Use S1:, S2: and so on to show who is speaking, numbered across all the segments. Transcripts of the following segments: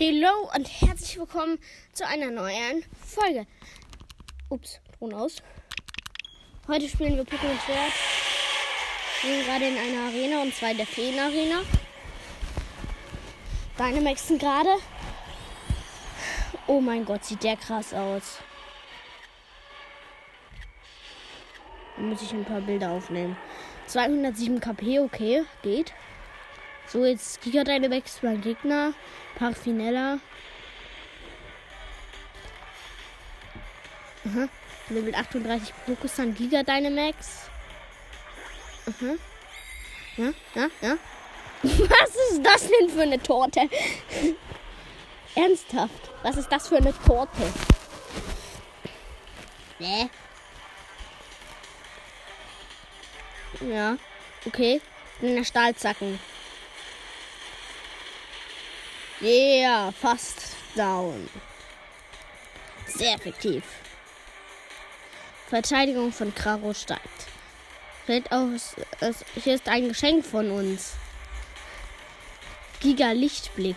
S1: Hallo und herzlich willkommen zu einer neuen Folge. Ups, Ton aus. Heute spielen wir Pokémon Schwert. Wir sind gerade in einer Arena und zwar in der Feen-Arena. Sind gerade. Oh mein Gott, sieht der krass aus. Da muss ich ein paar Bilder aufnehmen. 207 KP, okay, geht. So, jetzt Giga Dynamax mein Gegner. Parfinella. Aha. Level 38 Pokéstun Giga Dynamax. Aha. Ja, ja, ja. Was ist das denn für eine Torte? Ernsthaft? Was ist das für eine Torte? Nee. Ja, okay. In der Stahlzacken. Yeah, fast down. Sehr effektiv. Verteidigung von Kraro steigt. Fällt aus, es, hier ist ein Geschenk von uns. Giga Lichtblick.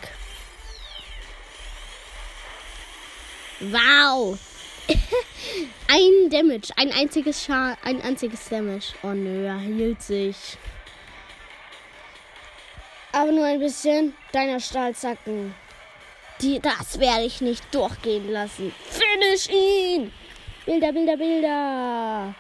S1: Wow. ein Damage, ein einziges Scha ein einziges Damage. Oh nö, er hielt sich. Aber nur ein bisschen deiner Stahlzacken. Die, das werde ich nicht durchgehen lassen. Finish ihn! Bilder, Bilder, Bilder.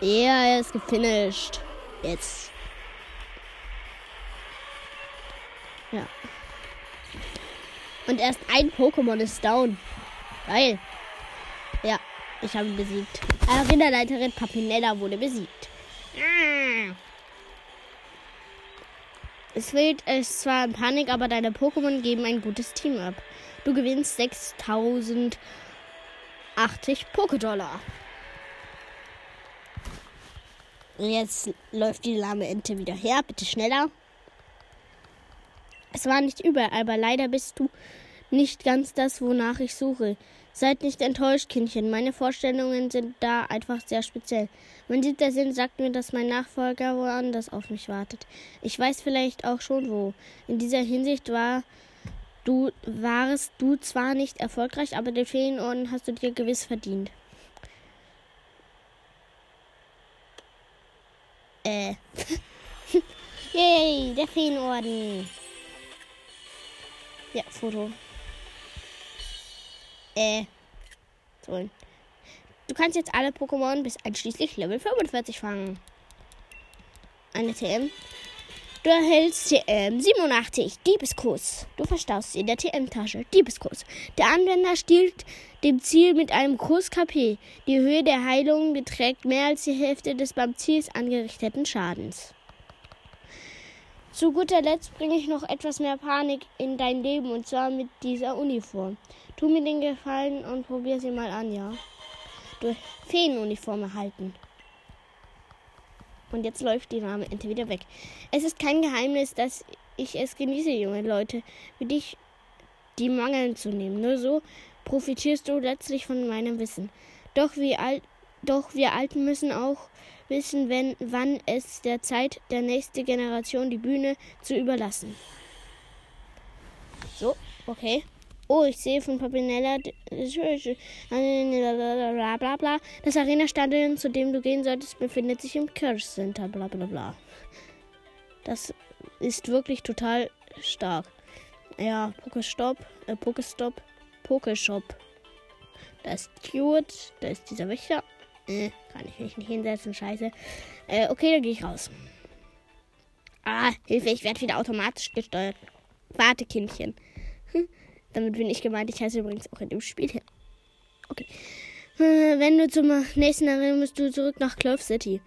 S1: Ja, er ist gefinisht. Jetzt. Ja. Und erst ein Pokémon ist down. Geil. Ja, ich habe ihn besiegt. Arenaleiterin Papinella wurde besiegt. Es fehlt es zwar in Panik, aber deine Pokémon geben ein gutes Team ab. Du gewinnst 6080 Pokédollar. Jetzt läuft die lahme Ente wieder her. Bitte schneller. Es war nicht überall, aber leider bist du nicht ganz das, wonach ich suche. Seid nicht enttäuscht, Kindchen. Meine Vorstellungen sind da einfach sehr speziell. Mein siebter Sinn sagt mir, dass mein Nachfolger woanders auf mich wartet. Ich weiß vielleicht auch schon wo. In dieser Hinsicht war du warst du zwar nicht erfolgreich, aber den Feenorden hast du dir gewiss verdient. Äh. Yay, der Feenorden. Ja, Foto. Äh. So. Du kannst jetzt alle Pokémon bis einschließlich Level 45 fangen. Eine TM. Du erhältst TM 87, Diebeskuss. Du verstaust sie in der TM-Tasche, Diebeskuss. Der Anwender stiehlt dem Ziel mit einem Kuss KP. Die Höhe der Heilung beträgt mehr als die Hälfte des beim Ziel angerichteten Schadens. Zu guter Letzt bringe ich noch etwas mehr Panik in dein Leben und zwar mit dieser Uniform. Tu mir den Gefallen und probier sie mal an, ja? Du Feenuniform erhalten. Und jetzt läuft die Name Ente wieder weg. Es ist kein Geheimnis, dass ich es genieße, junge Leute, für dich die Mangeln zu nehmen. Nur so profitierst du letztlich von meinem Wissen. Doch wir, Al doch wir Alten müssen auch wissen, wenn, wann es der Zeit der nächsten Generation die Bühne zu überlassen. So, okay. Oh, ich sehe von Papinella bla. Das Arena-Stadion, zu dem du gehen solltest, befindet sich im Kirch Center, bla bla bla. Das ist wirklich total stark. Ja, Pokestop, äh, Pokestop, Pokeshop. Da ist Stuart, da ist dieser Wächter. Äh, kann ich mich nicht hinsetzen, scheiße. Äh, okay, dann gehe ich raus. Ah, Hilfe, ich werde wieder automatisch gesteuert. Warte, Kindchen. Hm, damit bin ich gemeint. Ich heiße übrigens auch in dem Spiel hier. Okay. Äh, wenn du zum nächsten Arena musst du zurück nach Clove City.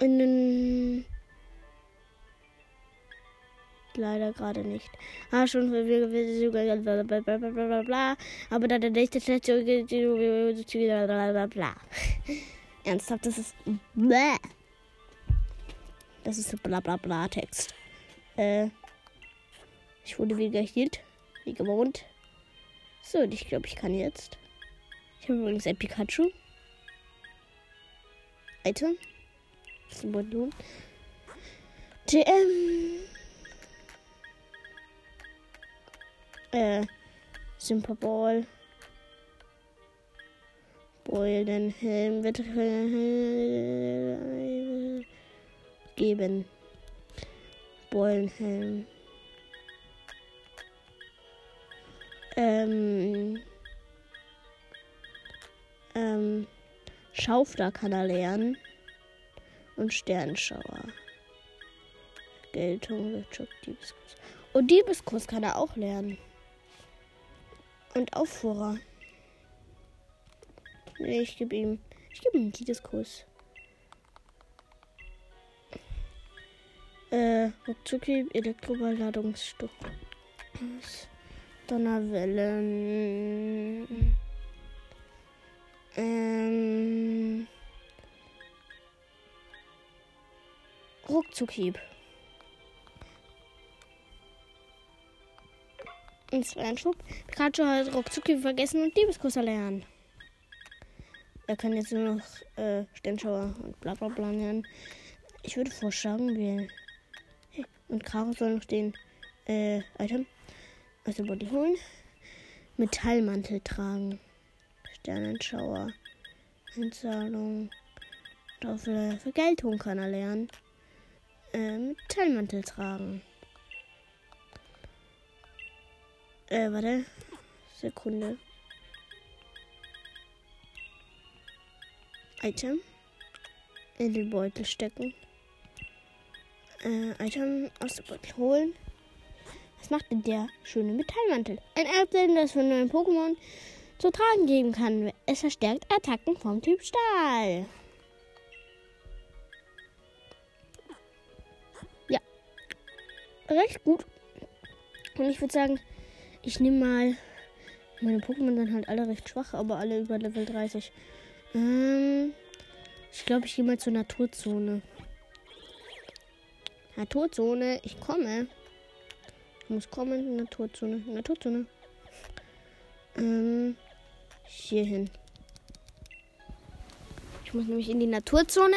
S1: Und dann. Leider gerade nicht. Ah, schon bla Aber da der nächste Station bla bla. Ernsthaft, das ist bla. Das ist so bla bla bla Text. Äh. Ich wurde wieder geheilt. Wie gewohnt. So, und ich glaube, ich kann jetzt. Ich habe übrigens ein Pikachu. Item. Symbolon. TM. Äh, Simperball. Beulen, Helm, wird geben. Beulenhelm. Ähm, ähm, Schaufler kann er lernen. Und Sternschauer. Geltung, Wirtschaft, Diebeskurs. Und Diebeskurs kann er auch lernen. Und Auffuhrer. Nee, ich gebe ihm. Ich gebe ihm Diebeskurs. Äh, Ruckzucki, Elektroballladungsstoff. Donnerwellen. Ähm. Ruckzuckhieb. Und zwei Einschub. Pikachu hat Ruckzuckhieb vergessen und Liebeskuss erlernen. Er kann jetzt nur noch äh, Sternschauer und bla bla bla lernen. Ich würde vorschlagen, wir. Und Caro soll noch den äh, Item aus der Body holen. Metallmantel tragen. Sternenschauer. Einzahlung. Auf Vergeltung kann er lernen. Äh, Metallmantel tragen. Äh, warte. Sekunde. Item. In den Beutel stecken. Äh, Item aus dem Beutel holen. Was macht denn der schöne Metallmantel? Ein Erbsen, das von neuen Pokémon zu tragen geben kann. Es verstärkt Attacken vom Typ Stahl. Ja. Recht gut. Und ich würde sagen, ich nehme mal. Meine Pokémon sind halt alle recht schwach, aber alle über Level 30. Ähm, ich glaube, ich gehe mal zur Naturzone. Naturzone, ich komme. Ich muss kommen, Naturzone, Naturzone. Ähm, hier hin. Ich muss nämlich in die Naturzone,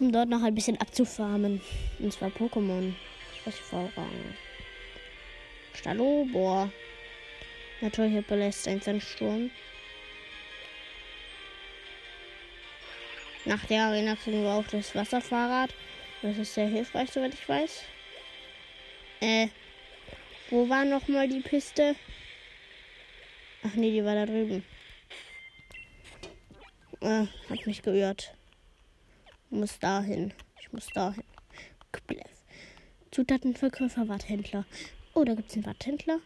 S1: um dort noch ein bisschen abzufarmen. Und zwar Pokémon. Was Stalobor. Natürlich belässt ein Sandsturm. Nach der Arena kriegen wir auch das Wasserfahrrad. Das ist sehr hilfreich, soweit ich weiß. Äh, wo war noch mal die Piste? Ach nee, die war da drüben. Äh, hat mich geirrt. Muss dahin. Ich muss dahin. Zutatenverkäufer, Watthändler. Oh, da gibt es einen Watthändler.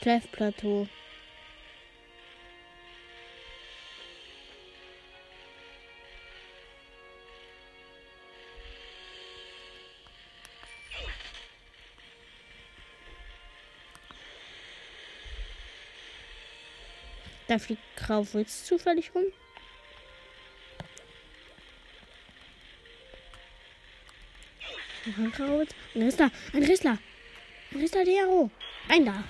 S1: Clef Plateau. Da fliegt Graufwitz zufällig rum. Ein Graufwitz. Ein Rissler. Ein Rissler. Ein Rissler Dero. Ein da.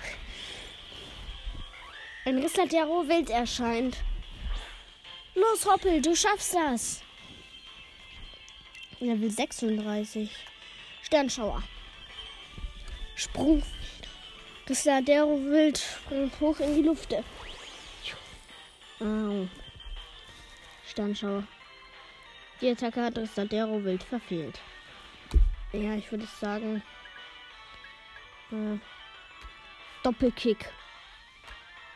S1: Ein Rissler Dero wild erscheint. Los, Hoppel, du schaffst das. Level 36. Sternschauer. Sprung. Rissler Dero wild springt hoch in die Lufte. Oh. Sternschauer. Die Attacke hat Restadero wild verfehlt. Ja, ich würde sagen. Äh, Doppelkick.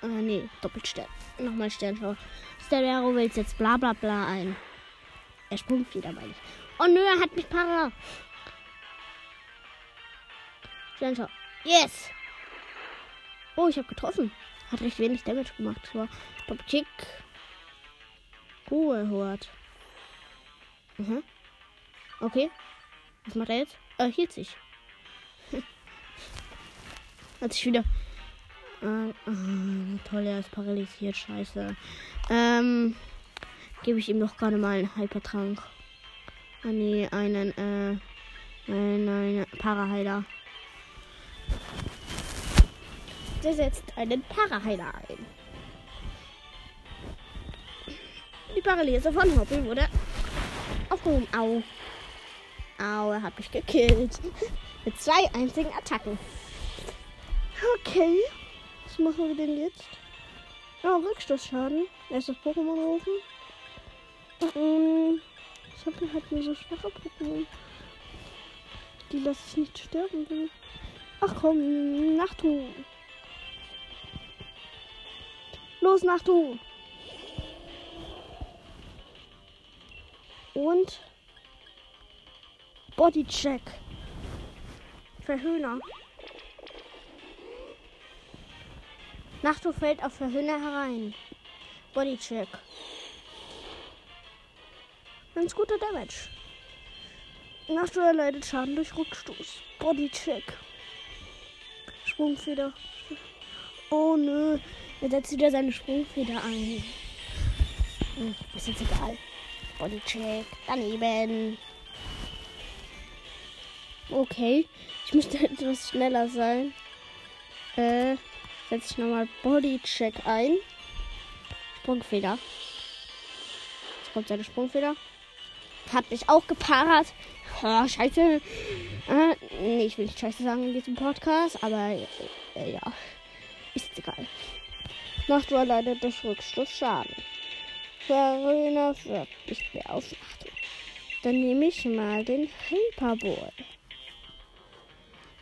S1: Äh, nee, Doppelstern. Nochmal Sternschauer. Sternschauer will jetzt bla bla bla ein. Er sprungt wieder bei. Oh nö, er hat mich para. Sternschauer. Yes! Oh, ich habe getroffen. Hat recht wenig Damage gemacht. Aber Doppelkick. Ruhe hört. Mhm. Okay. Was macht er jetzt? Er hielt sich. Hat sich wieder. Äh, äh, toll, er ist paralysiert. Scheiße. Ähm. Gebe ich ihm doch gerade mal einen Hypertrank. Ah, nee, einen, äh. Nein, nein, Paraheiler. Der setzt einen Paraheiler ein. Die Parallese von Hoppel wurde aufgehoben. Au. Au, er hat mich gekillt. Mit zwei einzigen Attacken. Okay. Was machen wir denn jetzt? Oh, Rückstoßschaden. Erst das Pokémon rufen. Ähm, ich habe halt nur so schwache Pokémon. Die lasse ich nicht sterben will. Ach komm, Nachtruhe. Los, Nachtruhe. Und Bodycheck. Verhöhner. Nachtruhe fällt auf Verhöhner herein. Bodycheck. Ganz guter Damage. Nachtruhe erleidet Schaden durch Rückstoß. Bodycheck. Sprungfeder. Oh nö. Er setzt wieder seine Sprungfeder ein. Hm, ist jetzt egal. Bodycheck. Daneben. Okay. Ich möchte etwas schneller sein. Äh, setze ich nochmal Bodycheck ein. Sprungfeder. Jetzt kommt seine Sprungfeder. Hat mich auch gepaart. Oh, scheiße. Äh, nee, ich will nicht scheiße sagen in diesem Podcast, aber äh, ja. Ist egal. Macht du leider durch Rückstoß Schaden. Verröhner wird mehr aufmachen. Dann nehme ich mal den Hyperball.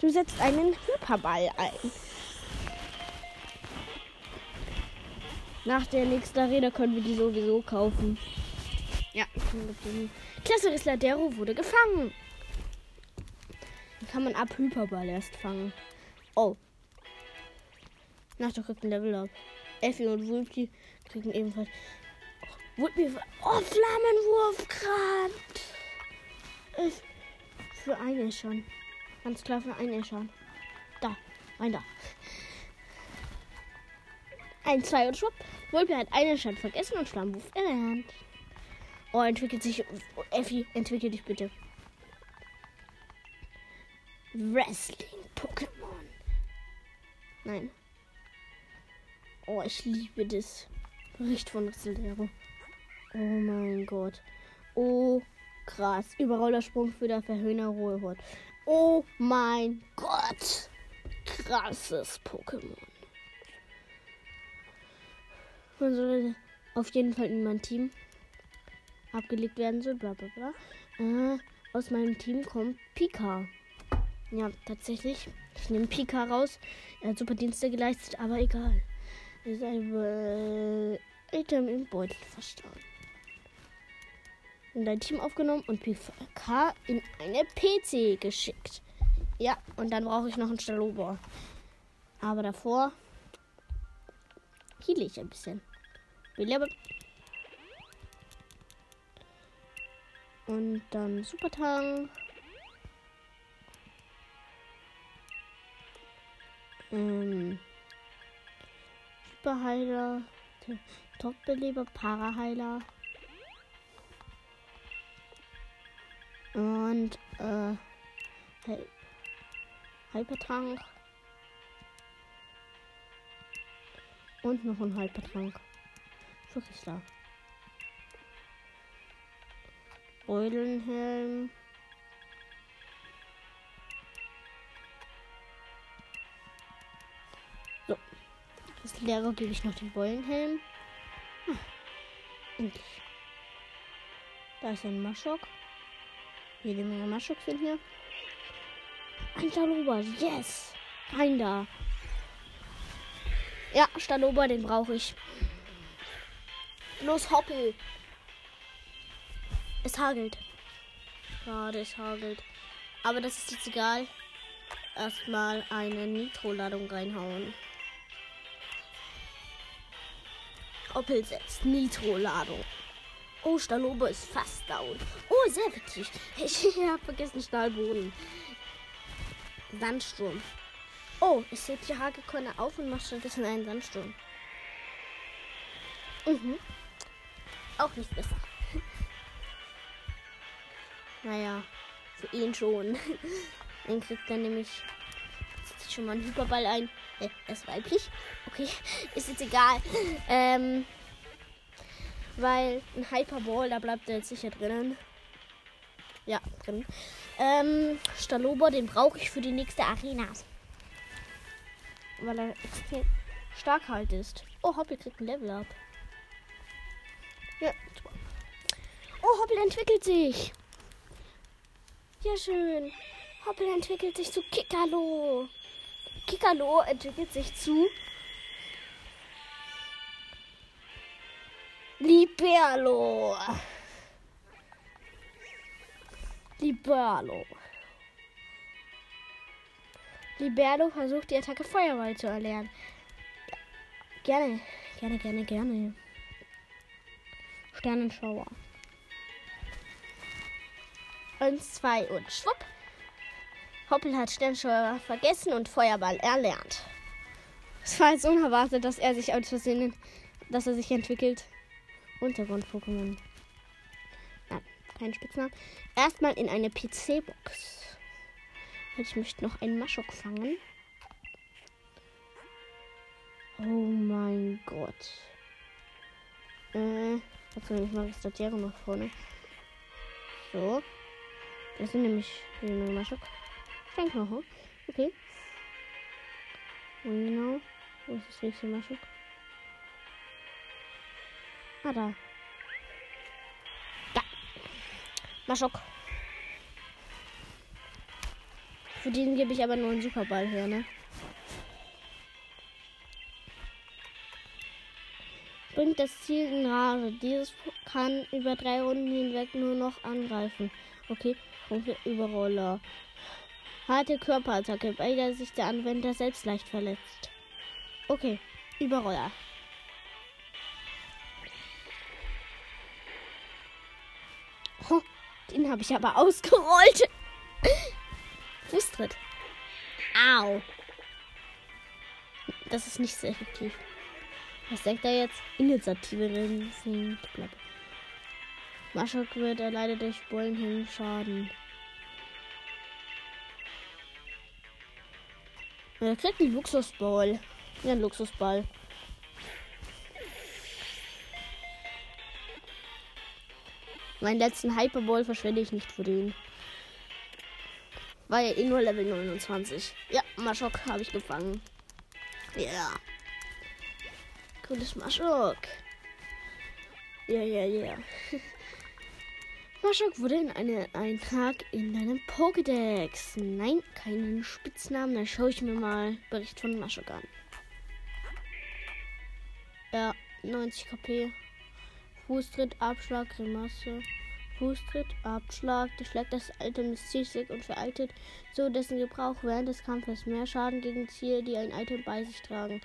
S1: Du setzt einen Hyperball ein. Nach der nächsten Arena können wir die sowieso kaufen. Ja, Klasse ist Ladero wurde gefangen. Den kann man ab Hyperball erst fangen. Oh. Nach der kriegt ein Level up. Effi und Wulpi kriegen ebenfalls. Oh, Wulpi. Oh, Flammenwurf gerade. Ist für eine schon. Ganz klar für eine schon. Da, rein da. Ein, zwei und schwupp. Wulpi hat einen Stand vergessen und Flammenwurf erlernt. Oh, entwickelt sich. Effi, entwickel dich bitte. Wrestling-Pokémon. Nein. Oh, ich liebe das. Bericht von Rissildero. Oh mein Gott. Oh, krass. Überrollersprung für der Verhöhner Ruhehort. Oh mein Gott. Krasses Pokémon. Man soll auf jeden Fall in mein Team abgelegt werden soll. Bla bla bla. Äh, aus meinem Team kommt Pika. Ja, tatsächlich. Ich nehme Pika raus. Er hat super Dienste geleistet, aber egal. Er ist ein äh, Item im Beutel verstaut. In dein Team aufgenommen und PK in eine PC geschickt. Ja, und dann brauche ich noch einen Stalober. Aber davor heal ich ein bisschen. Und dann Supertang. Ähm. Superheiler. Topbeleber, Paraheiler. Und äh. Hy Hypertrank. Und noch ein Hypertrank. Wirklich da. Eulenhelm. So. Das Lehrer gebe ich noch den Beulenhelm. Ah, endlich. Da ist ein Maschok. Jede Menge Maschoks sind hier. Ein Stalober. Yes. Rein da. Ja, Stalober, den brauche ich. Los, Hoppel. Es hagelt. Gerade es hagelt. Aber das ist jetzt egal. Erstmal eine Nitro-Ladung reinhauen. Opel setzt Nitro-Ladung. Oh, Stalobe ist fast down. Oh, sehr witzig. Ich habe vergessen Stahlboden. Sandsturm. Oh, ich setze die Hagekorne auf und mache stattdessen einen Sandsturm. Mhm. Auch nicht besser. Naja, für ihn schon. Dann kriegt er nämlich schon mal einen Hyperball ein. er ist weiblich. Okay, ist jetzt egal. Ähm, Weil ein Hyperball, da bleibt er jetzt sicher drinnen. Ja, drin. Ähm, Stalober, den brauche ich für die nächste Arena. Weil er extrem stark halt ist. Oh, Hoppel kriegt ein Level up. Ja. Oh, Hoppel entwickelt sich. Ja, schön. Hoppel entwickelt sich zu Kikalo. Kikalo entwickelt sich zu Liberlo. Liberlo. Liberlo versucht die Attacke Feuerball zu erlernen. Gerne, gerne, gerne, gerne. Sternenschauer. Eins, zwei und schwupp. Hoppel hat Sternenschauer vergessen und Feuerball erlernt. Es war jetzt unerwartet, dass er sich aus Versehen, dass er sich entwickelt. Untergrund-Pokémon. Nein, kein Spitznamen. Erstmal in eine PC-Box. Ich möchte noch einen Maschok fangen. Oh mein Gott. Äh, also ich mache das Statiero nach vorne. So. Das sind nämlich die Maschok. Steinknochen. Okay. Und genau. Wo ist das nächste Maschok? Ah, da. Da. Maschok. Für den gebe ich aber nur einen Superball her, ne? Bringt das Ziel in Rage. Dieses kann über drei Runden hinweg nur noch angreifen. Okay, Überroller. Harte Körperattacke, bei der sich der Anwender selbst leicht verletzt. Okay, Überroller. Den habe ich aber ausgerollt. Fußtritt. Au. Das ist nicht sehr effektiv. Was denkt er jetzt? Initiative sind. Maschok wird erleidet durch Bullenhängen Schaden. Er kriegt einen Luxusball. Ja, Luxusball. Meinen letzten Hyperball verschwende ich nicht für den. War ja eh nur Level 29. Ja, Maschok habe ich gefangen. Ja. Yeah. Cooles Maschok. Ja, ja, ja. Maschok wurde in eine Eintrag in deinem Pokédex. Nein, keinen Spitznamen. Dann schaue ich mir mal Bericht von Maschok an. Ja, 90 KP. Fußtritt, Abschlag, Grimasse. Fußtritt, Abschlag, durchschlägt das Item ist zielsig und veraltet, so dessen Gebrauch während des Kampfes mehr Schaden gegen Ziele, die ein Item bei sich tragen.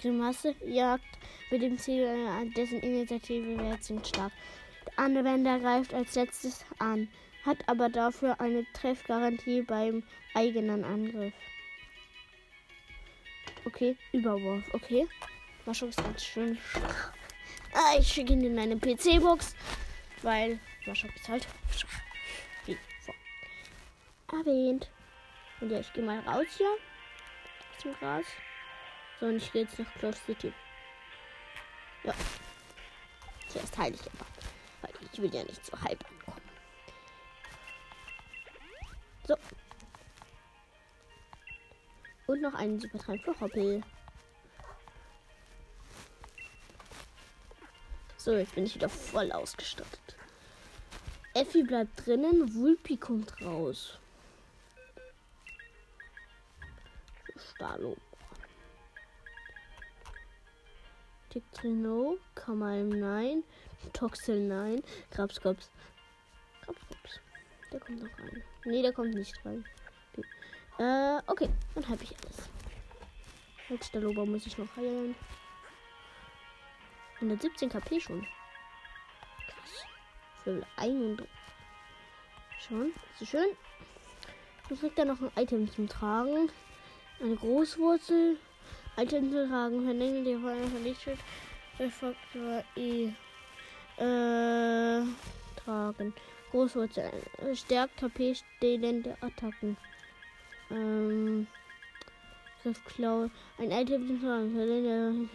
S1: Grimasse jagt mit dem Ziel, äh, dessen Initiative Wert sind stark. Der Anwender greift als letztes an, hat aber dafür eine Treffgarantie beim eigenen Angriff. Okay, Überwurf, okay. Maschung ist ganz schön schwach. Ah, ich schicke ihn in meine PC-Box, weil halt schwach. Wie vor erwähnt. Und ja, ich gehe mal raus hier. Zum Gras. So, und ich gehe jetzt nach Close City. Ja. Zuerst heile ich aber. Weil ich will ja nicht so halb ankommen. So. Und noch einen Supertrank für Hoppel. So, jetzt bin ich wieder voll ausgestattet. Effi bleibt drinnen, Wulpi kommt raus. Stalo. Tiktrino, Kamal nein, Toxel nein, Krabskops. Krabskops. Der kommt noch rein. Nee, der kommt nicht rein. Äh, okay, dann habe ich alles. Jetzt der Lober muss ich noch heilen. 117 KP schon. Krass. Für 31. Schon. So schön. Jetzt kriegt er noch ein Item zum Tragen. Eine Großwurzel. Item zu tragen. Verlängert die Feuer vernichtet. Faktor E. Äh, tragen. Großwurzel. Stärkt KP stehlende Attacken. Ähm. Griffklaue. Ein Item zum Tragen. Verlängert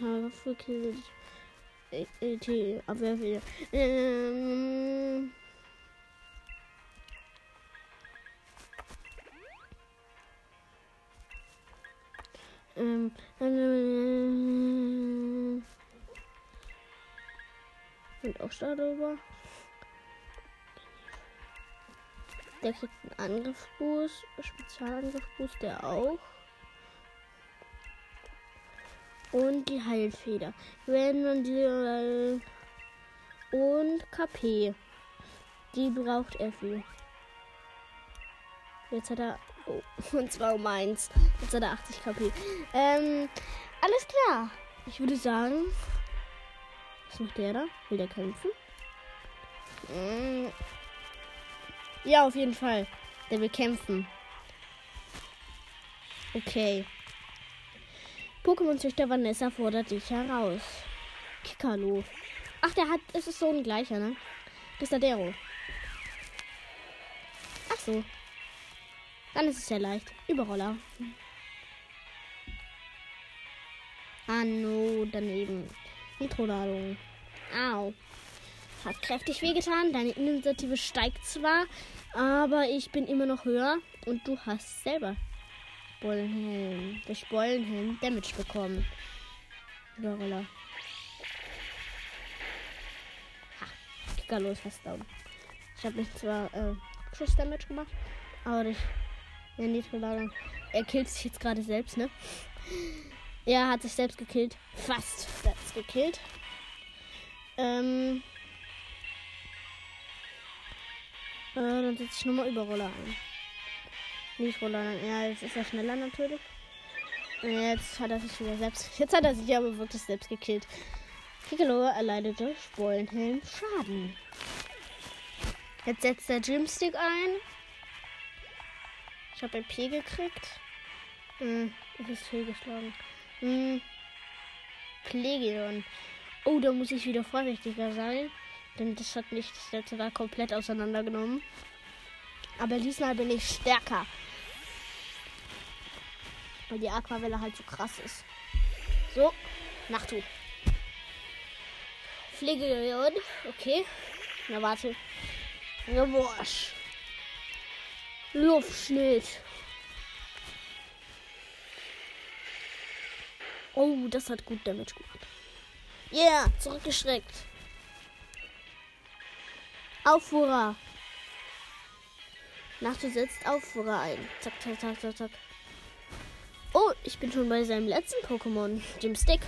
S1: E Abwehrfeder. Ähm. Ähm, ähm, und auch darüber. Der kriegt einen Angriffsboost, Spezialangriffsboost, der auch. Und die Heilfeder. Wenn man die. Äh, und KP. Die braucht er für. Jetzt hat er. Oh, und zwar um eins. Jetzt hat er 80 KP. Ähm, alles klar. Ich würde sagen. Was macht der da? Will der kämpfen? Mm. Ja, auf jeden Fall. Der will kämpfen. Okay. Pokémon-Züchter Vanessa fordert dich heraus. Kikalo. Ach, der hat. Es ist so ein gleicher, ne? Gistadero. Ach so. Dann ist es sehr leicht. Überroller. Ah, no, daneben. Nitroladung. Au. Hat kräftig wehgetan. Deine Initiative steigt zwar, aber ich bin immer noch höher und du hast selber Bollenhelm. Durch Bollenhelm Damage bekommen. Überroller. Ha. Kikalo ist fast down. Ich habe nicht zwar äh, Schuss-Damage gemacht, aber durch ja, Nitroladung. Er killt sich jetzt gerade selbst, ne? Er hat sich selbst gekillt. Fast selbst gekillt. Ähm. Äh, dann setze ich nochmal Überroller ein. Nicht Roller. Ja, jetzt ist er schneller natürlich. Jetzt hat er sich wieder selbst. Jetzt hat er sich aber wirklich selbst gekillt. Piccolo erleidet durch Spoilenhelm Schaden. Jetzt setzt der Gymstick ein. Ich habe ein P gekriegt. Hm, es ist fehlgeschlagen. Hm. Plegion. Oh, da muss ich wieder vorsichtiger sein. Denn das hat mich das letzte Mal komplett auseinandergenommen. Aber diesmal bin ich stärker. Weil die Aquavelle halt so krass ist. So, Nachtu. Pflegerion. Okay. Na warte. Revanche. Luftschnitt. Oh, das hat gut Damage gemacht. Yeah, zurückgeschreckt. Auffuhrer. Nachtu setzt Auffuhrer ein. Zack, zack, zack, zack, zack. Oh, ich bin schon bei seinem letzten Pokémon, dem Stick.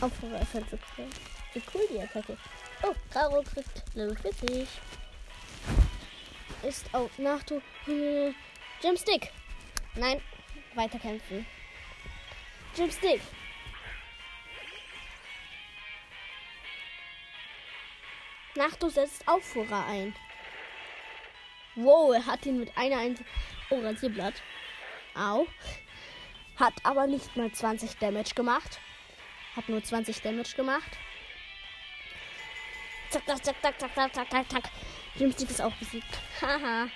S1: Auffuhrer ist halt so cool. Wie cool die Attacke. Oh, Karo kriegt Level 40. Ist auf Nachtu. Äh, Stick. Nein, weiterkämpfen. Stick. Nachto setzt Auffuhrer ein. Wow, er hat ihn mit einer Einzel. Oh, Rasierblatt. Au. Hat aber nicht mal 20 Damage gemacht. Hat nur 20 Damage gemacht. Zack, zack, zack, zack, zack, zack, zack, zack, zack. Gymstick ist auch besiegt. Haha.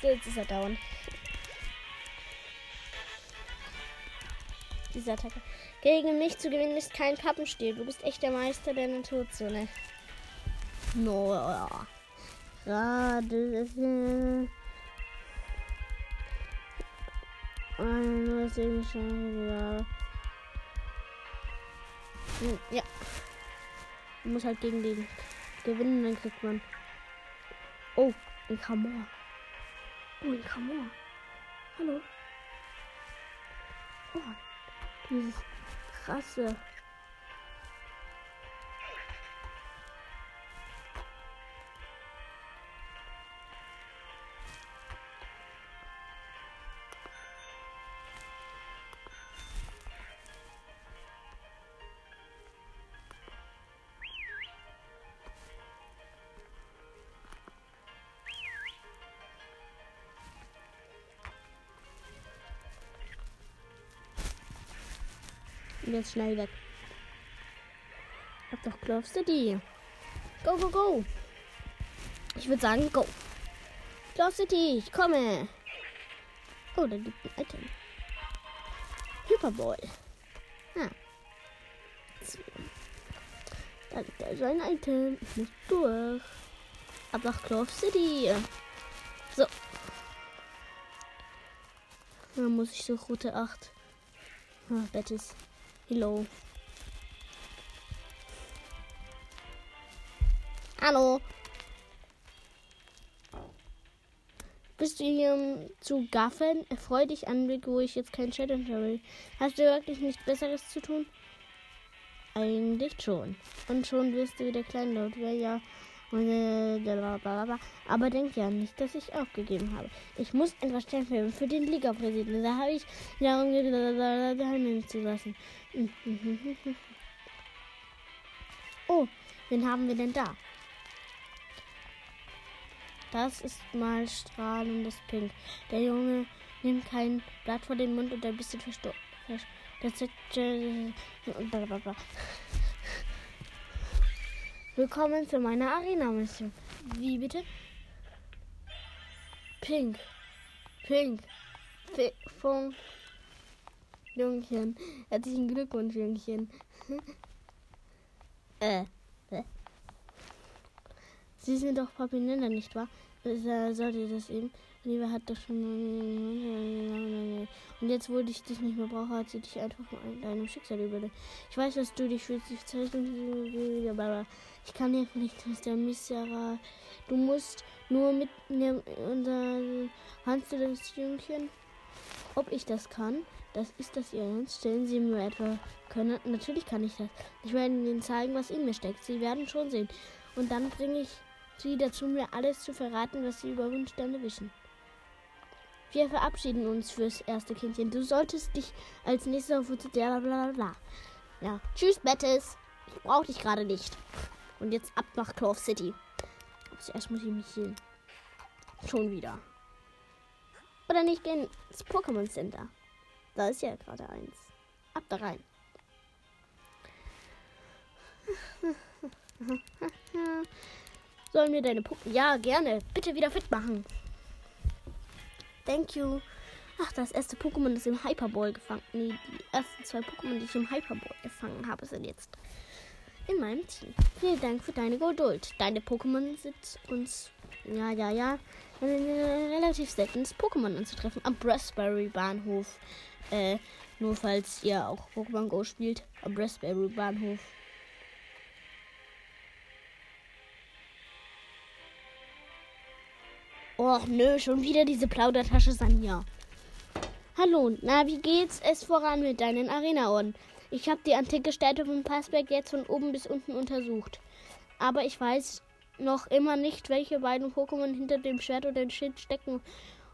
S1: so, jetzt ist er down. Diese Attacke. Gegen mich zu gewinnen ist kein Pappenstiel. Du bist echt der Meister der Naturzone. No, ja. Gerade. Ja. Man muss halt gegen den gewinnen, dann kriegt man. Oh, ein Kamor. Oh, ein Kamor. Hallo. Oh, dieses krasse. Und jetzt schnell weg. Hab doch Clove City. Go, go, go. Ich würde sagen, go. Clove City, ich komme. Oh, da liegt ein Item. Hyperball. Ah. So. Da liegt also ein Item. Ich muss durch. Ab nach Clove City. So. Dann muss ich durch Route 8. Ah, Bettes. Hello. Hallo. Bist du hier um zu gaffen? Erfreu dich Anblick, wo ich jetzt kein Challenge will. Hast du wirklich nichts Besseres zu tun? Eigentlich schon. Und schon wirst du wieder kleinlaut. Wer ja. Aber denk ja nicht, dass ich aufgegeben habe. Ich muss etwas stellen für den Liga-Präsidenten. Da habe ich darum geheim zu lassen. Oh, wen haben wir denn da? Das ist mal strahlendes Pink. Der Junge nimmt kein Blatt vor den Mund und ein bisschen verstorben. Willkommen zu meiner Arena-Mission. Wie bitte? Pink. Pink. F Funk. Jungchen. Herzlichen Glückwunsch, Jungchen. äh. Sie sind doch Papinella, nicht wahr? Sollte das eben. Lieber hat doch schon. Und jetzt, wo ich dich nicht mehr brauche, hat sie dich einfach deinem Schicksal überlegt. Ich weiß, dass du dich fühlst. Ich kann dir nicht, Mr. Miseral. Du musst nur mit mir unser. Du das Jüngchen? Ob ich das kann? Das ist das Ihr Ernst? Stellen Sie mir etwa können. Natürlich kann ich das. Ich werde Ihnen zeigen, was in mir steckt. Sie werden schon sehen. Und dann bringe ich sie dazu, mir alles zu verraten, was sie über Wunschsterne wissen. Wir verabschieden uns fürs erste Kindchen. Du solltest dich als nächstes auf bla bla bla. Ja. Tschüss, Bettes. Ich brauche dich gerade nicht. Und jetzt ab nach Clove City. Zuerst muss ich mich hier. Schon wieder. Oder nicht gehen ins Pokémon Center. Da ist ja gerade eins. Ab da rein. Sollen wir deine Puppen? Ja, gerne. Bitte wieder fit machen. Thank you. Ach, das erste Pokémon ist im Hyperball gefangen. Nee, die ersten zwei Pokémon, die ich im Hyperball gefangen habe, sind jetzt in meinem Team. Vielen Dank für deine Geduld. Deine Pokémon sind uns, ja, ja, ja, relativ selten Pokémon anzutreffen. Am Raspberry Bahnhof. Äh, nur falls ihr auch Pokémon Go spielt. Am Raspberry Bahnhof. Och nö, schon wieder diese Plaudertasche Sanja. Hallo, na, wie geht's es voran mit deinen Arena-Orden? Ich habe die antike Stätte von Passberg jetzt von oben bis unten untersucht. Aber ich weiß noch immer nicht, welche beiden Pokémon hinter dem Schwert oder dem Schild stecken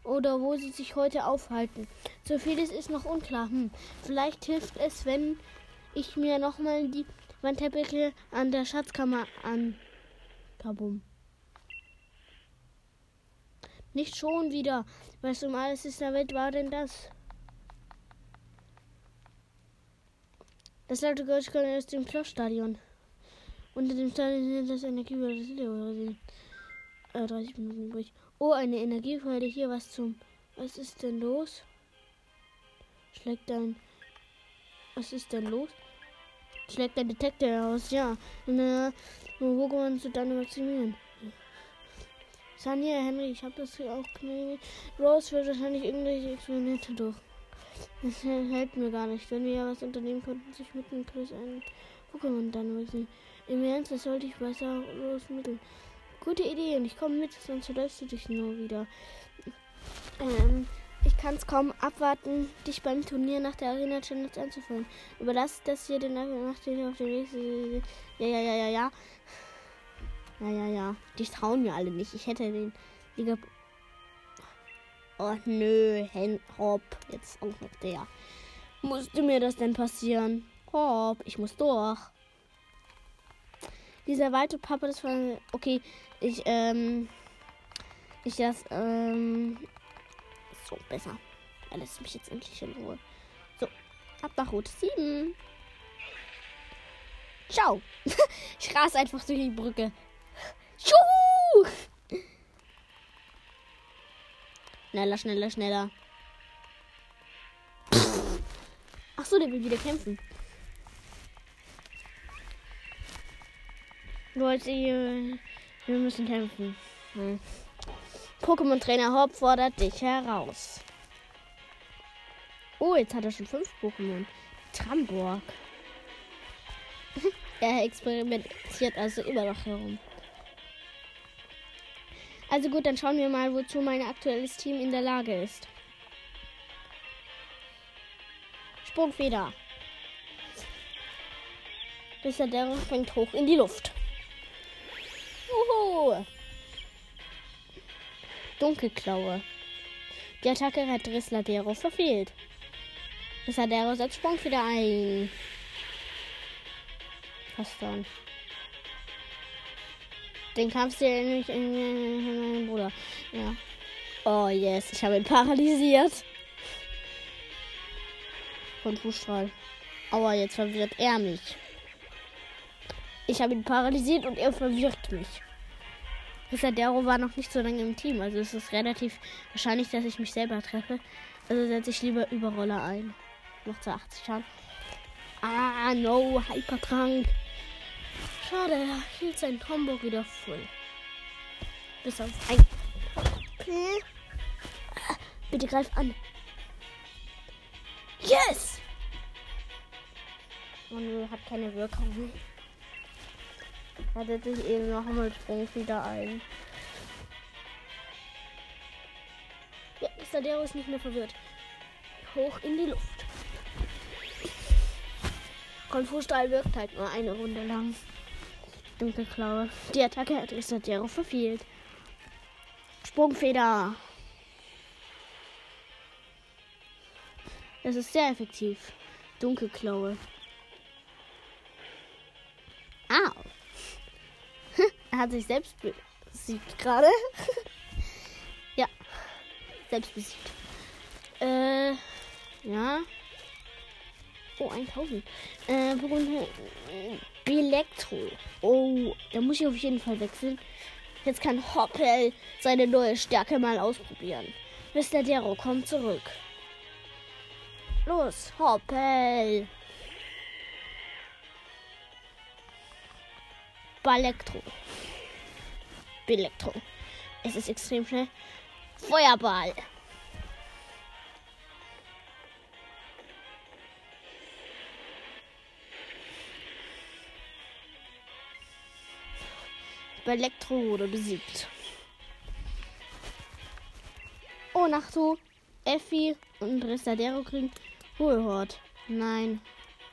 S1: oder wo sie sich heute aufhalten. So vieles ist noch unklar. Hm. Vielleicht hilft es, wenn ich mir nochmal die Wandteppiche an der Schatzkammer an. Kabum. Nicht schon wieder. Was um alles ist der Welt war denn das? Das laute Geräusch kommt aus dem Schlossstadion. Unter dem Stadion ist das Energiequelle. Äh, 30 Minuten übrig. Oh, eine Energiequelle. Hier was zum. Was ist denn los? Schlägt dein. Was ist denn los? Schlägt dein Detektor aus? Ja. Na, wo man zu deinem maximieren? Sanja, Henry, ich habe das hier auch knallig. Rose wird wahrscheinlich irgendwelche Experimente durch. Das hält mir gar nicht. Wenn wir ja was unternehmen könnten, sich mit dem Quiz ein Pokémon dann müssen. Im Ernst, das sollte ich besser losmitteln. Gute Idee und ich komme mit, sonst verläufst du dich nur wieder. Ähm, ich kann es kaum abwarten, dich beim Turnier nach der Arena Challenge anzufangen. Überlass das hier den nach den auf dem Weg. Ja, ja, ja, ja, ja. Ja, ja, ja. Die trauen mir alle nicht. Ich hätte den Liga. Oh nö, Hen Hopp. Jetzt auch noch der. Musste mir das denn passieren? Hopp, ich muss durch. Dieser weite Papa, das war. Okay, ich, ähm. Ich das, ähm. So, besser. Er lässt mich jetzt endlich in Ruhe. So, ab nach Route 7. Ciao. ich rase einfach durch die Brücke. Juhu! Schneller, schneller, schneller. so, der will wieder kämpfen. Leute, wir müssen kämpfen. Hm. Pokémon-Trainer Hop fordert dich heraus. Oh, jetzt hat er schon fünf Pokémon. Tramborg. er experimentiert also immer noch herum. Also gut, dann schauen wir mal, wozu mein aktuelles Team in der Lage ist. Sprungfeder. der fängt hoch in die Luft. Uhu. Dunkelklaue. Die Attacke hat Drissladero verfehlt. Drissladero setzt Sprungfeder ein. Was dann? Den Kampf sehe ich in meinem Bruder. Ja. Oh yes, ich habe ihn paralysiert. Von Fußstrahl. Aua, jetzt verwirrt er mich. Ich habe ihn paralysiert und er verwirrt mich. Risadero war noch nicht so lange im Team, also es ist relativ wahrscheinlich, dass ich mich selber treffe. Also setze ich lieber Überroller ein. Noch zu 80 Schaden. Ah, no, Hypertrank. Schade, er hielt sein Combo wieder voll. Bis auf ein. Bitte greif an. Yes! Und hat keine Wirkung. Da setze ich eben noch einmal Sprung wieder ein. Ja, Sadero ist nicht mehr verwirrt. Hoch in die Luft. Konfusstrahl wirkt halt nur eine Runde lang. Dunkelklaue. Die Attacke hat Sadero verfehlt. Sprungfeder. Das ist sehr effektiv. Dunkelklaue. Au. er hat sich selbst besiegt gerade. ja. Selbst besiegt. Äh. Ja. Oh, 1000. Äh, Elektro. Oh, da muss ich auf jeden Fall wechseln. Jetzt kann Hoppel seine neue Stärke mal ausprobieren. Mr. Dero kommt zurück. Los, Hoppel. Balektro. Belektro. Es ist extrem schnell. Feuerball. Elektro wurde besiegt. Oh, Nachto, Effi und Restadero kriegen Ruhehort. Nein,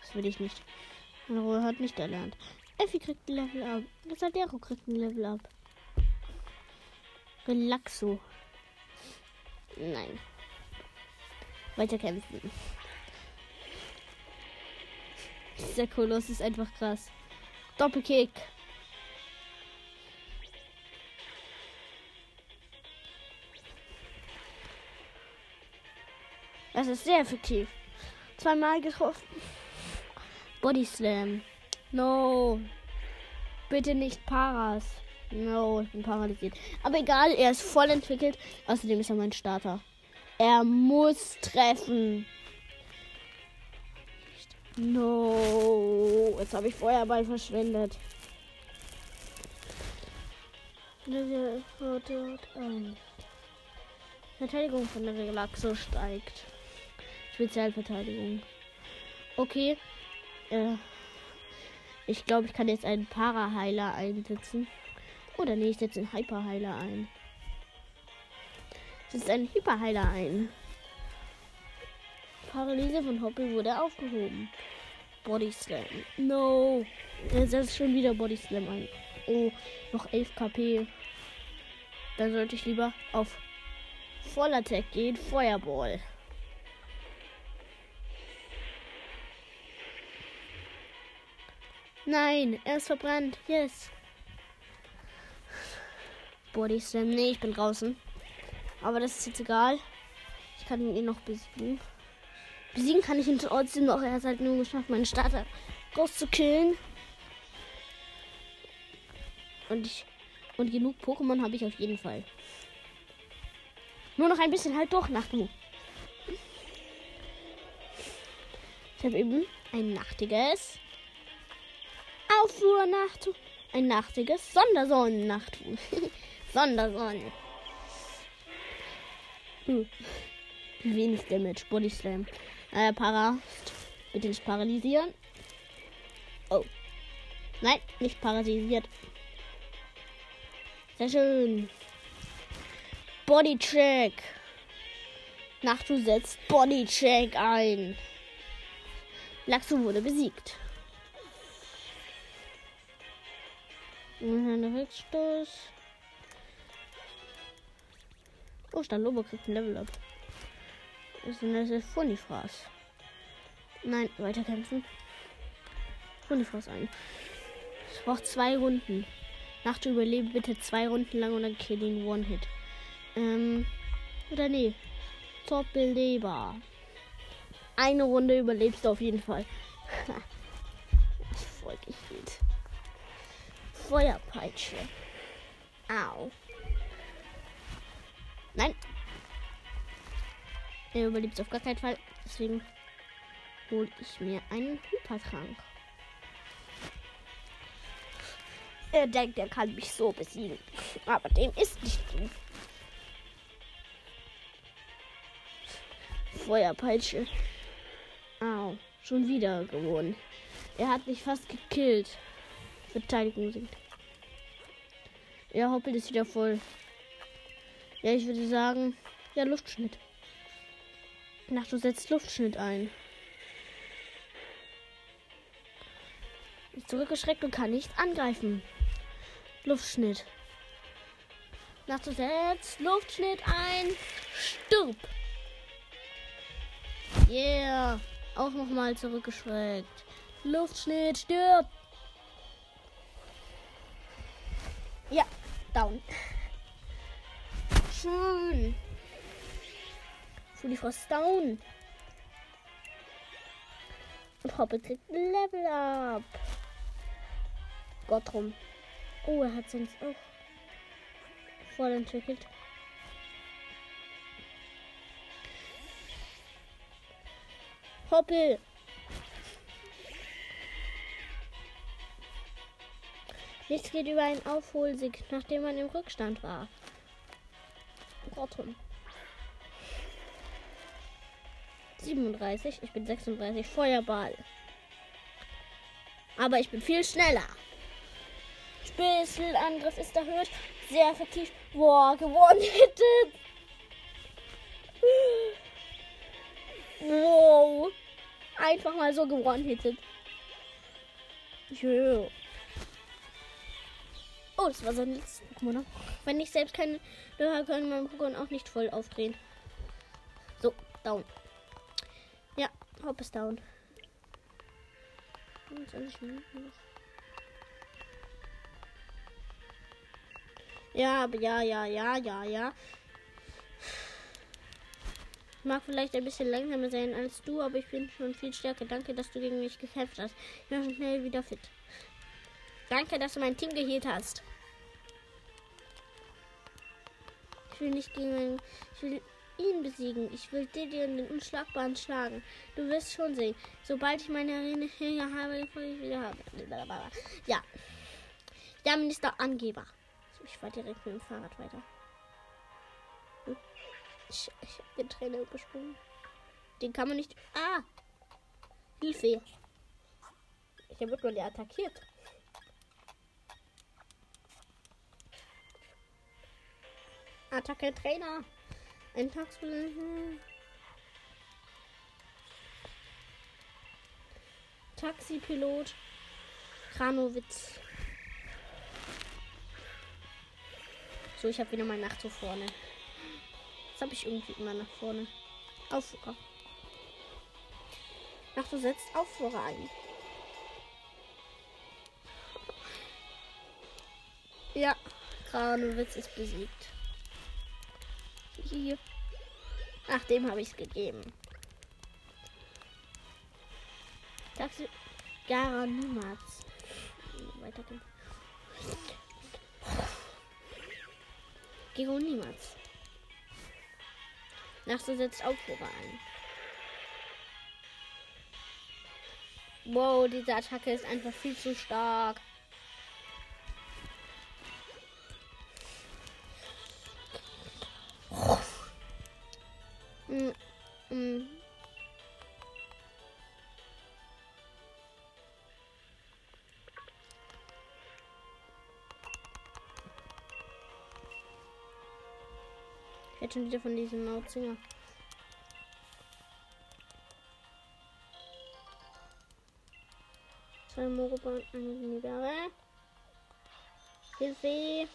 S1: das will ich nicht. Ruhehort nicht erlernt. Effi kriegt ein Level ab. Restadero kriegt ein Level ab. Relaxo. Nein. Weiter kämpfen. Dieser Koloss ist einfach krass. Doppelkick. Das ist sehr effektiv. Zweimal getroffen. Body Slam. No. Bitte nicht Paras. No, ich bin paralysiert. Aber egal, er ist voll entwickelt. Außerdem ist er mein Starter. Er muss treffen. No. Jetzt habe ich Feuerball verschwendet. Verteidigung von der Relaxo steigt. Spezialverteidigung. Okay. Äh, ich glaube, ich kann jetzt einen Paraheiler einsetzen. Oder nee, ich setze einen Hyperheiler ein. Ich setze einen Hyperheiler ein. Paralyse von Hoppel wurde aufgehoben. Body Slam. No. Er setzt schon wieder Body Slam ein. Oh, noch 11 KP. Dann sollte ich lieber auf Vollattack gehen. Feuerball. Nein, er ist verbrannt. Yes. Body Slam. Nee, ich bin draußen. Aber das ist jetzt egal. Ich kann ihn noch besiegen. Besiegen kann ich ihn trotzdem noch. Er hat halt nur geschafft, meinen Starter rauszukillen. Und ich. Und genug Pokémon habe ich auf jeden Fall. Nur noch ein bisschen halt doch nach du. Ich habe eben ein nachtiges Aufruhrnacht. Ein nachtiges Sondersonnen-Nacht. Sondersonnen. Uh. Wenig Damage. Body Slam. Äh, Para. Bitte nicht paralysieren. Oh. Nein, nicht paralysiert. Sehr schön. Bodycheck. Nachtu setzt Bodycheck ein. Laxo wurde besiegt. Ein Rückstoß. Oh, Stalobo kriegt ein Level up. Das ist ein Funifras. Nein, weiterkämpfen. Funifras ein. Ich brauche zwei Runden. Nacht überlebe bitte zwei Runden lang und dann kill ihn One-Hit. Ähm, oder nee. Top Beleber. Eine Runde überlebst du auf jeden Fall. das ist voll gefühlt. Feuerpeitsche. Au. Nein. Er überlebt auf gar keinen Fall. Deswegen hole ich mir einen Hypertrank. Er denkt, er kann mich so besiegen. Aber dem ist nicht so. Feuerpeitsche. Au. Schon wieder gewonnen. Er hat mich fast gekillt. Verteidigung sinkt. Ja, Hoppel ist wieder voll. Ja, ich würde sagen, ja, Luftschnitt. Nach du setzt Luftschnitt ein. Ist zurückgeschreckt und kann nicht angreifen. Luftschnitt. Nach du setzt Luftschnitt ein. Stirb. Yeah. Auch nochmal zurückgeschreckt. Luftschnitt, stirb. Ja, down. Schön. Fully Frost down. Und Hoppe kriegt ein Level up. Gott rum. Oh, er hat sonst auch voll entwickelt. Hoppel. Nichts geht über einen Aufholsieg, nachdem man im Rückstand war. Rotten. 37, ich bin 36, Feuerball. Aber ich bin viel schneller. Spitzelangriff ist erhöht. Sehr effektiv. Boah, gewonnen hätte. Wow. Einfach mal so gewonnen hätte. Yeah. Oh, das war sein letztes Pokémon. Wenn ich selbst keine Löcher können mein Pokémon auch nicht voll aufdrehen. So, down. Ja, Hop ist down. Ja, ja, ja, ja, ja, ja. Ich mag vielleicht ein bisschen langsamer sein als du, aber ich bin schon viel stärker. Danke, dass du gegen mich gekämpft hast. Ich bin schnell wieder fit. Danke, dass du mein Team geheilt hast. Ich will nicht gegen meinen. Ich will ihn besiegen. Ich will dir den Unschlagbaren schlagen. Du wirst schon sehen. Sobald ich meine Arena hier habe, ich wieder habe. Ja. Der Minister Angeber. Ich fahre direkt mit dem Fahrrad weiter. Hm. Ich, ich habe den Trainer übersprungen. Den kann man nicht. Ah! Hilfe! Ich habe nur attackiert. Attacke Trainer. Ein Taxi. Taxipilot. Kranowitz. So, ich habe wieder mal Nacht so vorne. Das habe ich irgendwie immer nach vorne. Auffuhrer. Nacht du setzt Auffuhrer ein. Ja, Kranowitz ist besiegt. Hier. Ach, dem habe ich es gegeben. Taxi. Gara niemals. Weiter den. Gero niemals. Nach so setzt Aufruhr ein. Wow, diese Attacke ist einfach viel zu stark. Mm, hätte schon wieder von diesem Mauzinger. Zwei Moroban, eine Niedere. Hilfe!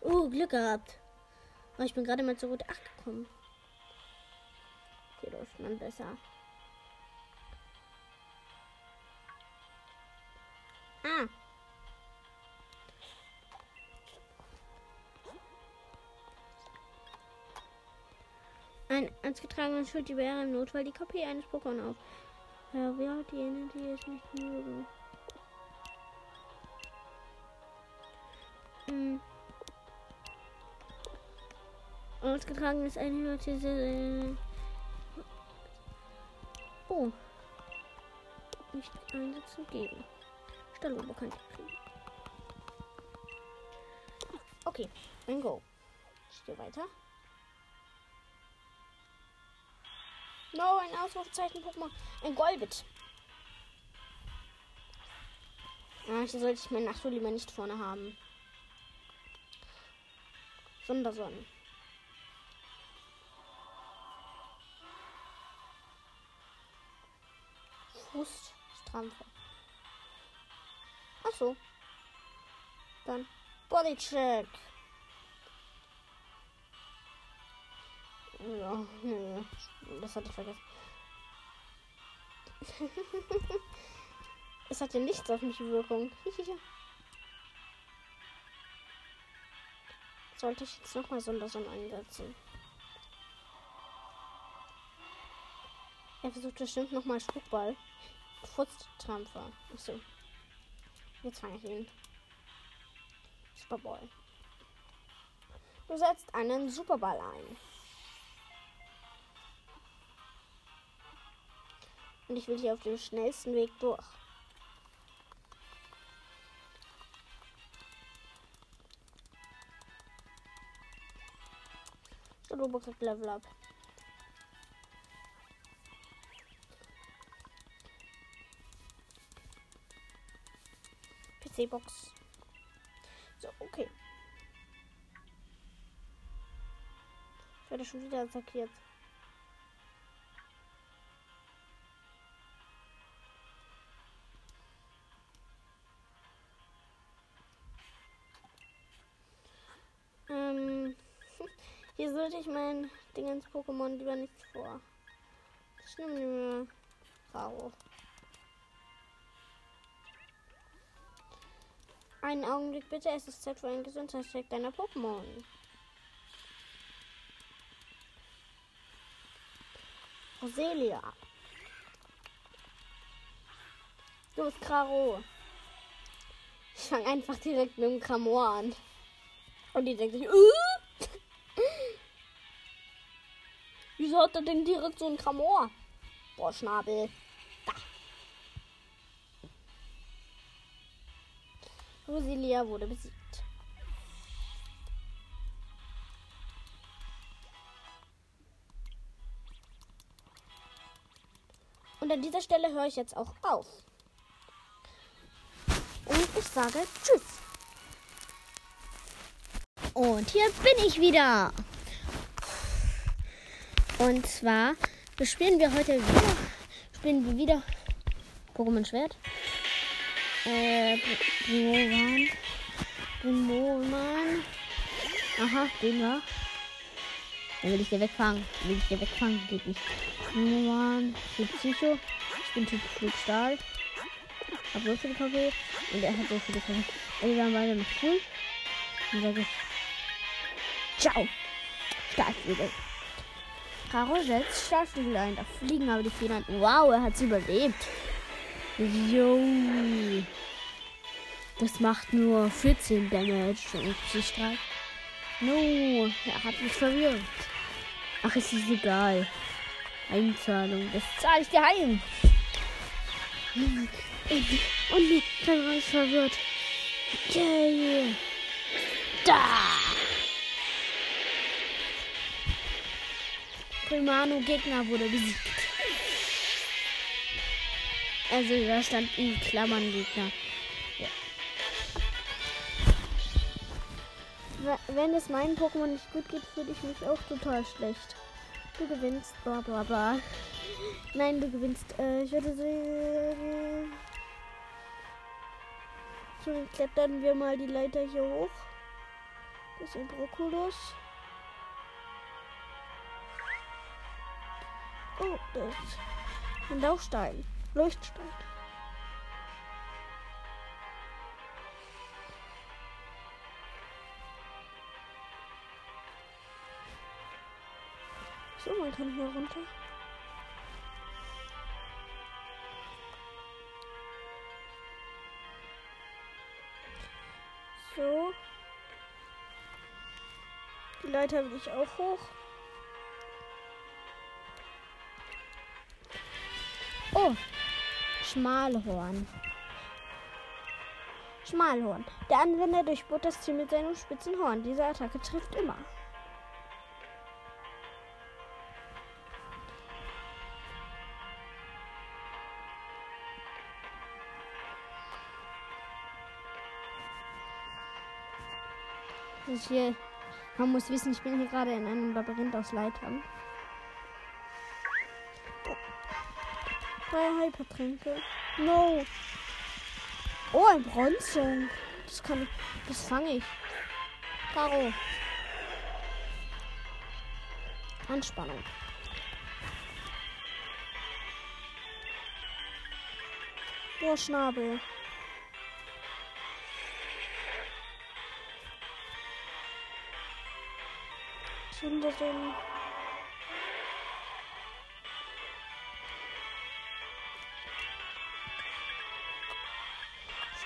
S1: Uh, Glück gehabt. Oh, ich bin gerade mal zu Route 8 gekommen. Hier läuft man besser. Ah. Ein getragenes Schild die wäre im Notfall die KP eines Pokémon auf. Ja, wer hat jene, die es nicht mögen? Hm. Ausgetragen ist ein Hypnotise. Oh. Nicht einsetzen kann ich kriegen. Okay, ein Go. Ich gehe weiter. No, ein Ausrufezeichen Pokémon. Ein Golbit. Ah, hier sollte ich mein Nachtruhe lieber nicht vorne haben. Sondersonnen. Fußstrampfe. Ach so. Dann Bodycheck. Ja, nö. Das hatte ich vergessen. es hat ja nichts auf mich Wirkung. Sollte ich jetzt nochmal Sonderson einsetzen? Er versucht bestimmt nochmal Spuckball. Furztrampfer. Achso. Jetzt fange ich ihn. Superball. Du setzt einen Superball ein. Und ich will hier auf dem schnellsten Weg durch. So, du bekommst Level up. PC-Box. So, okay. Ich werde schon wieder attackiert. Hier sollte ich mein Ding ins Pokémon lieber nicht vor. Ich nehme mir Raro. Einen Augenblick bitte, es ist Zeit für einen Gesundheitscheck deiner Pokémon. Roselia. Los, Kraro. Ich fange einfach direkt mit dem Kramor an. Und die denkt sich, uh! Wieso hat er denn direkt so ein Kramor? Boah, Schnabel. Rosilia wurde besiegt. Und an dieser Stelle höre ich jetzt auch auf. Und ich sage Tschüss. Und hier bin ich wieder. Und zwar spielen wir heute wieder, spielen wir wieder Pokémon Schwert. Äh, Primoman. Primoman. Aha, den war. Dann will ich dir wegfangen. Will ich dir wegfangen? Geht nicht. Primoman. Typ Psycho. Ich bin Typ Flugstahl. Hab so viele KP. Und er hat so viele KP. Also wir haben beide mit cool. Und sage ich. Ciao. Stahlflügel. Karo setzt Stahlflügel ein. Da fliegen aber die Federn. Wow, er hat es überlebt. Jo. Das macht nur 14 Damage und Psystrahl. No, er hat mich verwirrt. Ach, es ist egal. Einzahlung, das zahle ich dir heim. Und nee, kein Reis verwirrt. Yay. Da. Primano Gegner wurde besiegt. Also da stand in Klammern Gegner. Ja. Wenn es meinen Pokémon nicht gut geht, fühle ich mich auch total schlecht. Du gewinnst, bla bla bla. Nein, du gewinnst. Äh, ich würde sagen. So, klettern wir mal die Leiter hier hoch. Das ist ein Brokkolos. Oh, das ist ein Laufstein. Leuchtstein. So, man kann hier runter. So. Die Leiter will ich auch hoch. Oh, Schmalhorn. Schmalhorn. Der Anwender durchbohrt das Ziel mit seinem spitzen Horn. Diese Attacke trifft immer. Hier, man muss wissen, ich bin hier gerade in einem Labyrinth aus Leitern. Drei Hypertränke. No. Oh, ein Bronze. Das kann ich. Das fange ich. Karo. Anspannung. Oh, Schnabel. Zünderin.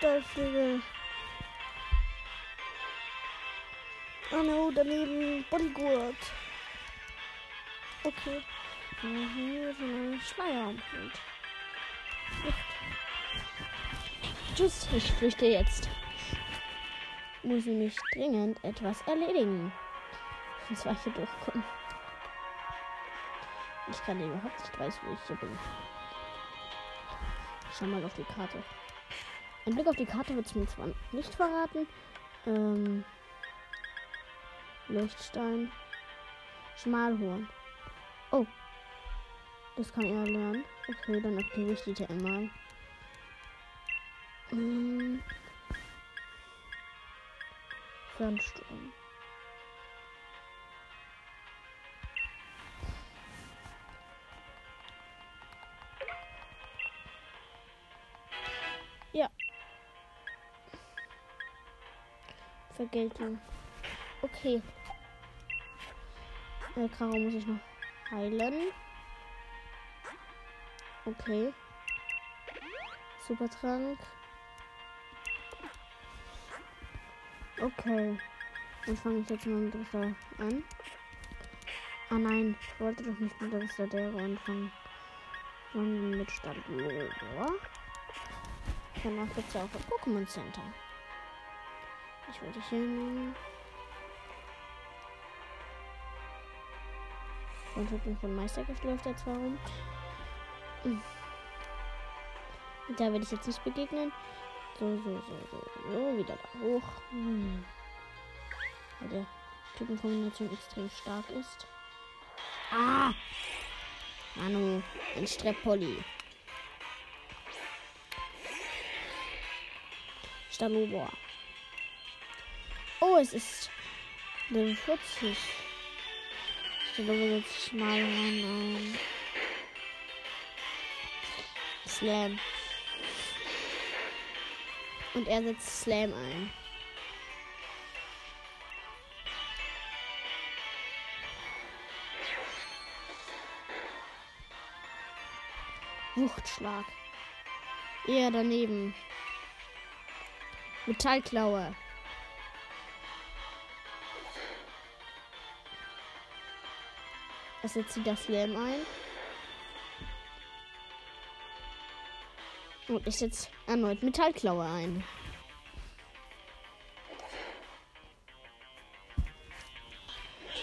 S1: Stahlflügel. Oh no, daneben Bodygurt. Okay. Hier so ein Schleier am Hut. Tschüss, ich flüchte jetzt. Muss nämlich dringend etwas erledigen. Sonst war ich hier durchkommen. Ich kann überhaupt nicht weiß, wo ich hier bin. Ich schau mal auf die Karte. Ein Blick auf die Karte wird es mir zwar nicht verraten. Ähm, Leuchtstein. Schmalhorn. Oh. Das kann er lernen. Okay, dann aktiviere ich die TM mal. Ähm, Fernsturm. Vergeltung. Okay. Äh, Karo muss ich noch heilen. Okay. Supertrank. Okay. Dann fange ich jetzt mal mit Drister an. Ah nein, ich wollte doch nicht mit Drister der anfangen. Sondern mit Stadtlor. Danach gibt es auch ein Pokémon Center. Ich wollte hier nehmen. Und Rücken von Meistergift läuft jetzt warum. Da werde ich jetzt nicht begegnen. So, so, so, so, so, wieder da hoch. Hm. Weil der Typenkombination extrem stark ist. Ah! Manu, ein Streppolly. Stalobor. Oh, es ist Level 40. Ich glaube jetzt mal ein Slam. Und er setzt Slam ein. Wuchtschlag. Eher daneben. Metallklaue. Er setzt wieder Slam ein. Und ich setze erneut Metallklaue ein.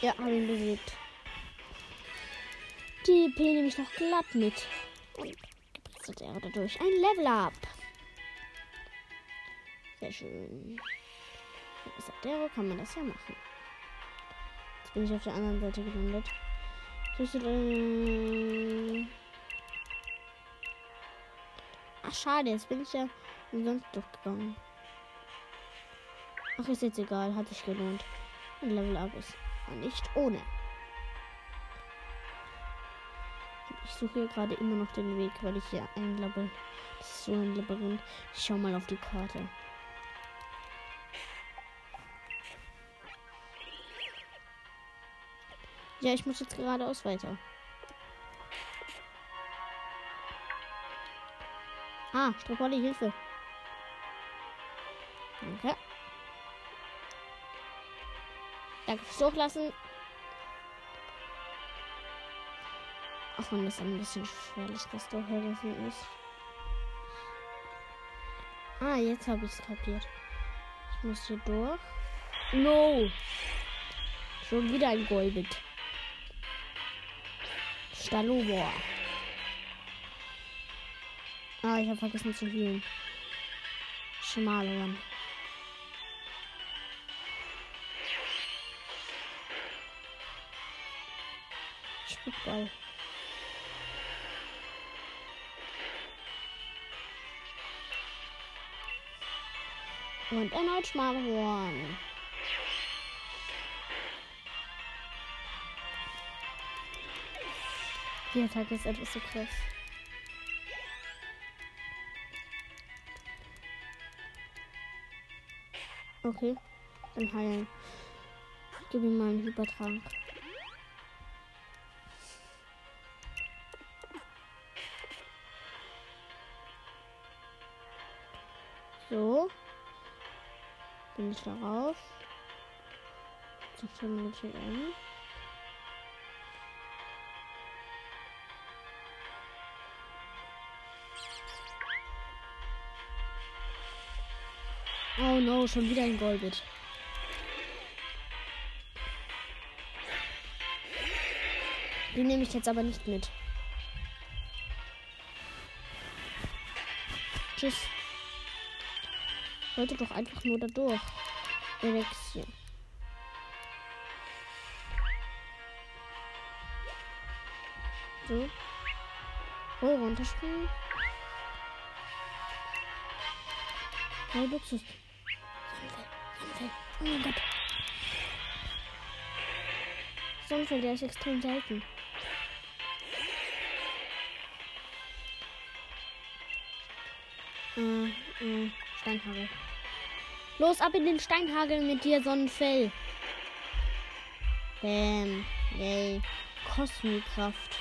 S1: Ja, habe ihn besiegt. Die P nehme ich noch glatt mit. Und gebessert er dadurch ein Level up. Sehr schön. Mit Sadero kann man das ja machen. Jetzt bin ich auf der anderen Seite gelandet. Ach, schade, jetzt bin ich ja umsonst durchgegangen. Ach, ist jetzt egal, hat sich gelohnt. Ein Level Up ist nicht ohne. Ich suche hier gerade immer noch den Weg, weil ich hier ein Labyrinth. Das ist so ein Labyrinth. Ich schau mal auf die Karte. Ja, ich muss jetzt geradeaus weiter. Ah, Stropolli, Hilfe. Danke. Danke fürs Hochlassen. Auch wenn das ein bisschen schwerlich, das Durchlassen ist. Ah, jetzt habe ich es kapiert. Ich muss hier durch. No! Schon wieder ein Golbit. Stalobor. Ah, ich habe vergessen zu healen. Schmalorn. Spitball. Und erneut Schmalhorn. Die Attacke ist etwas so krass. Okay, dann heilen. Gebe ihm mal einen Hypertrank. So. Bin ich darauf. Jetzt schon Oh no, schon wieder ein Golbit. Den nehme ich jetzt aber nicht mit. Tschüss. Wollte doch einfach nur da durch. Elixier. So. Oh, runterspringen. Oh, Luxus. Oh mein Gott. Sonnenfeld, der ist extrem selten. Äh, äh, Steinhagel. Los, ab in den Steinhagel mit dir, Sonnenfell. Bäm. Yay. Kosmikraft.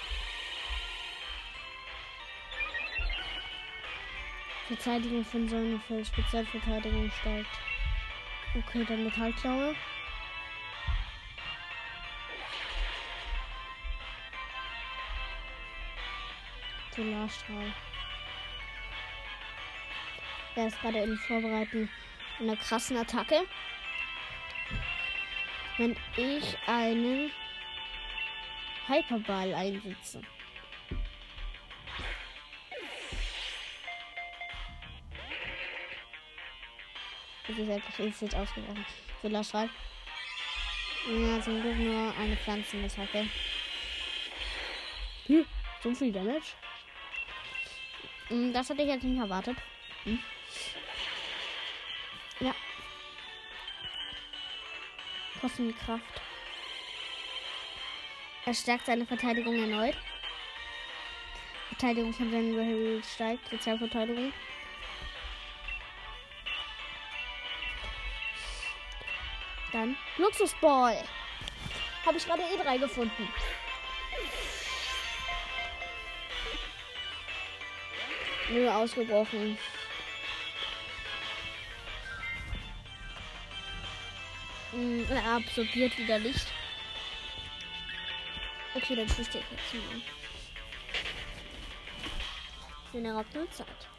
S1: Verteidigung von Sonnenfell. Spezialverteidigung steigt. Okay, dann Metallklaue. Solarstrahl. Er ist gerade im Vorbereiten einer krassen Attacke. Wenn ich einen Hyperball einsetze. Ist einfach instant ausgebrochen. Solarstrahl. Ja, zum Glück nur eine Pflanzenattacke. Hm, so viel Damage. Hm, Das hatte ich jetzt nicht erwartet. Hm. Ja. Kosmikkraft. Er stärkt seine Verteidigung erneut. Verteidigung von seinen Rebel steigt. Sozialverteidigung. Dann Luxusball. Habe ich gerade E3 gefunden. Nö, ausgebrochen. Hm, Er absorbiert wieder Licht. Okay, dann schießt er jetzt mal. Denn er raubt nur Zeit.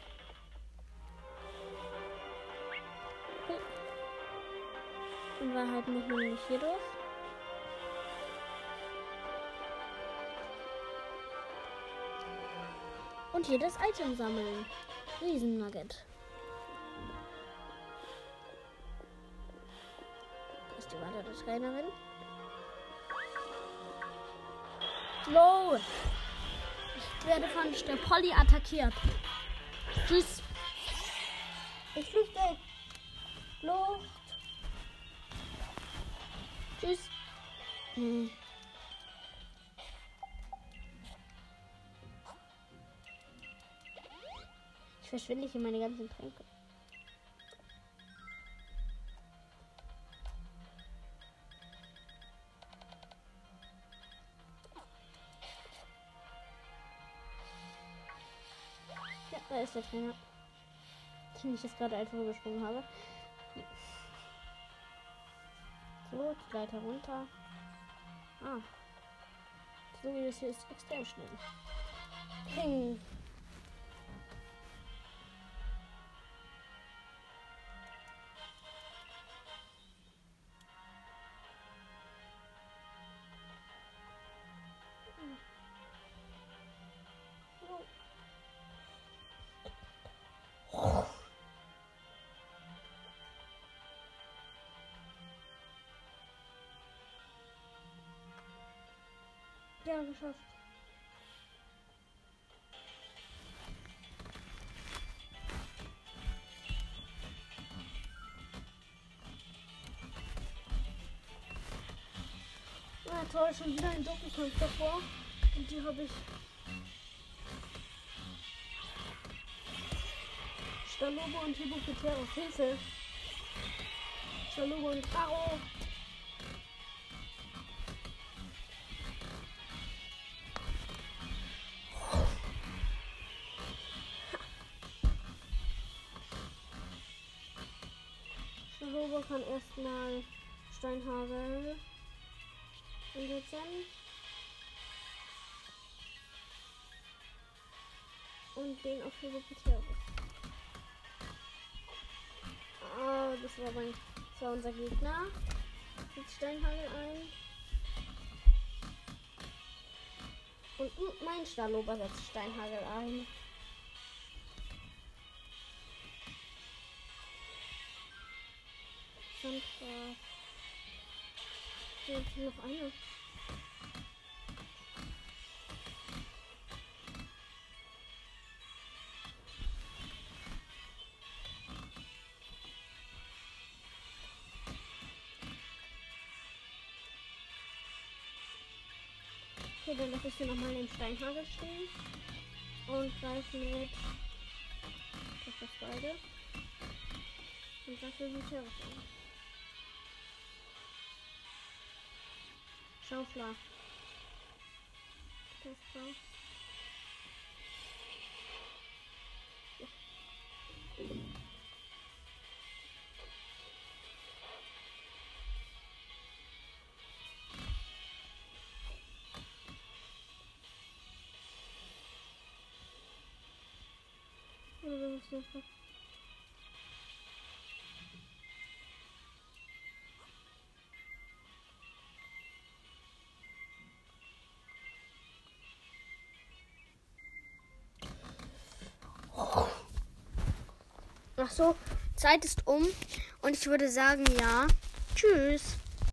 S1: In Wahrheit muss nicht hier durch. Und hier das Item sammeln. Riesennugget. Ist die weitere Trainerin? Wow! Ich werde von der Polly attackiert. Tschüss. Ich flüchte. Flucht. Tschüss. Hm. Ich verschwinde hier meine ganzen Tränke. Ja, da ist der Trainer. Den ich jetzt gerade einfach übersprungen habe. So, die Leiter runter. Ah. So wie das hier ist extrem schnell. Ping. Ja, geschafft. Ja, toll, schon wieder ein Doppelkampf davor. Und die habe ich. Stalobo und Hippopotamus. Hilfe! Stalobo und Karo. Stalobo kann erstmal Steinhagel einsetzen. Und den auf Hippopotamus. Oh, das war, mein, das war unser Gegner. Jetzt Steinhagel ein. Und mein Stalober setzt Steinhagel ein. Sandgraf. Hier ist noch eine. Okay, dann lasse ich hier nochmal den Steinhagel stehen. Und greife mit. Das ist beide. Und dafür die Terrasse an. Schaufler. Das war. Oder was ist das? Ach so, Zeit ist um und ich würde sagen, ja. Tschüss.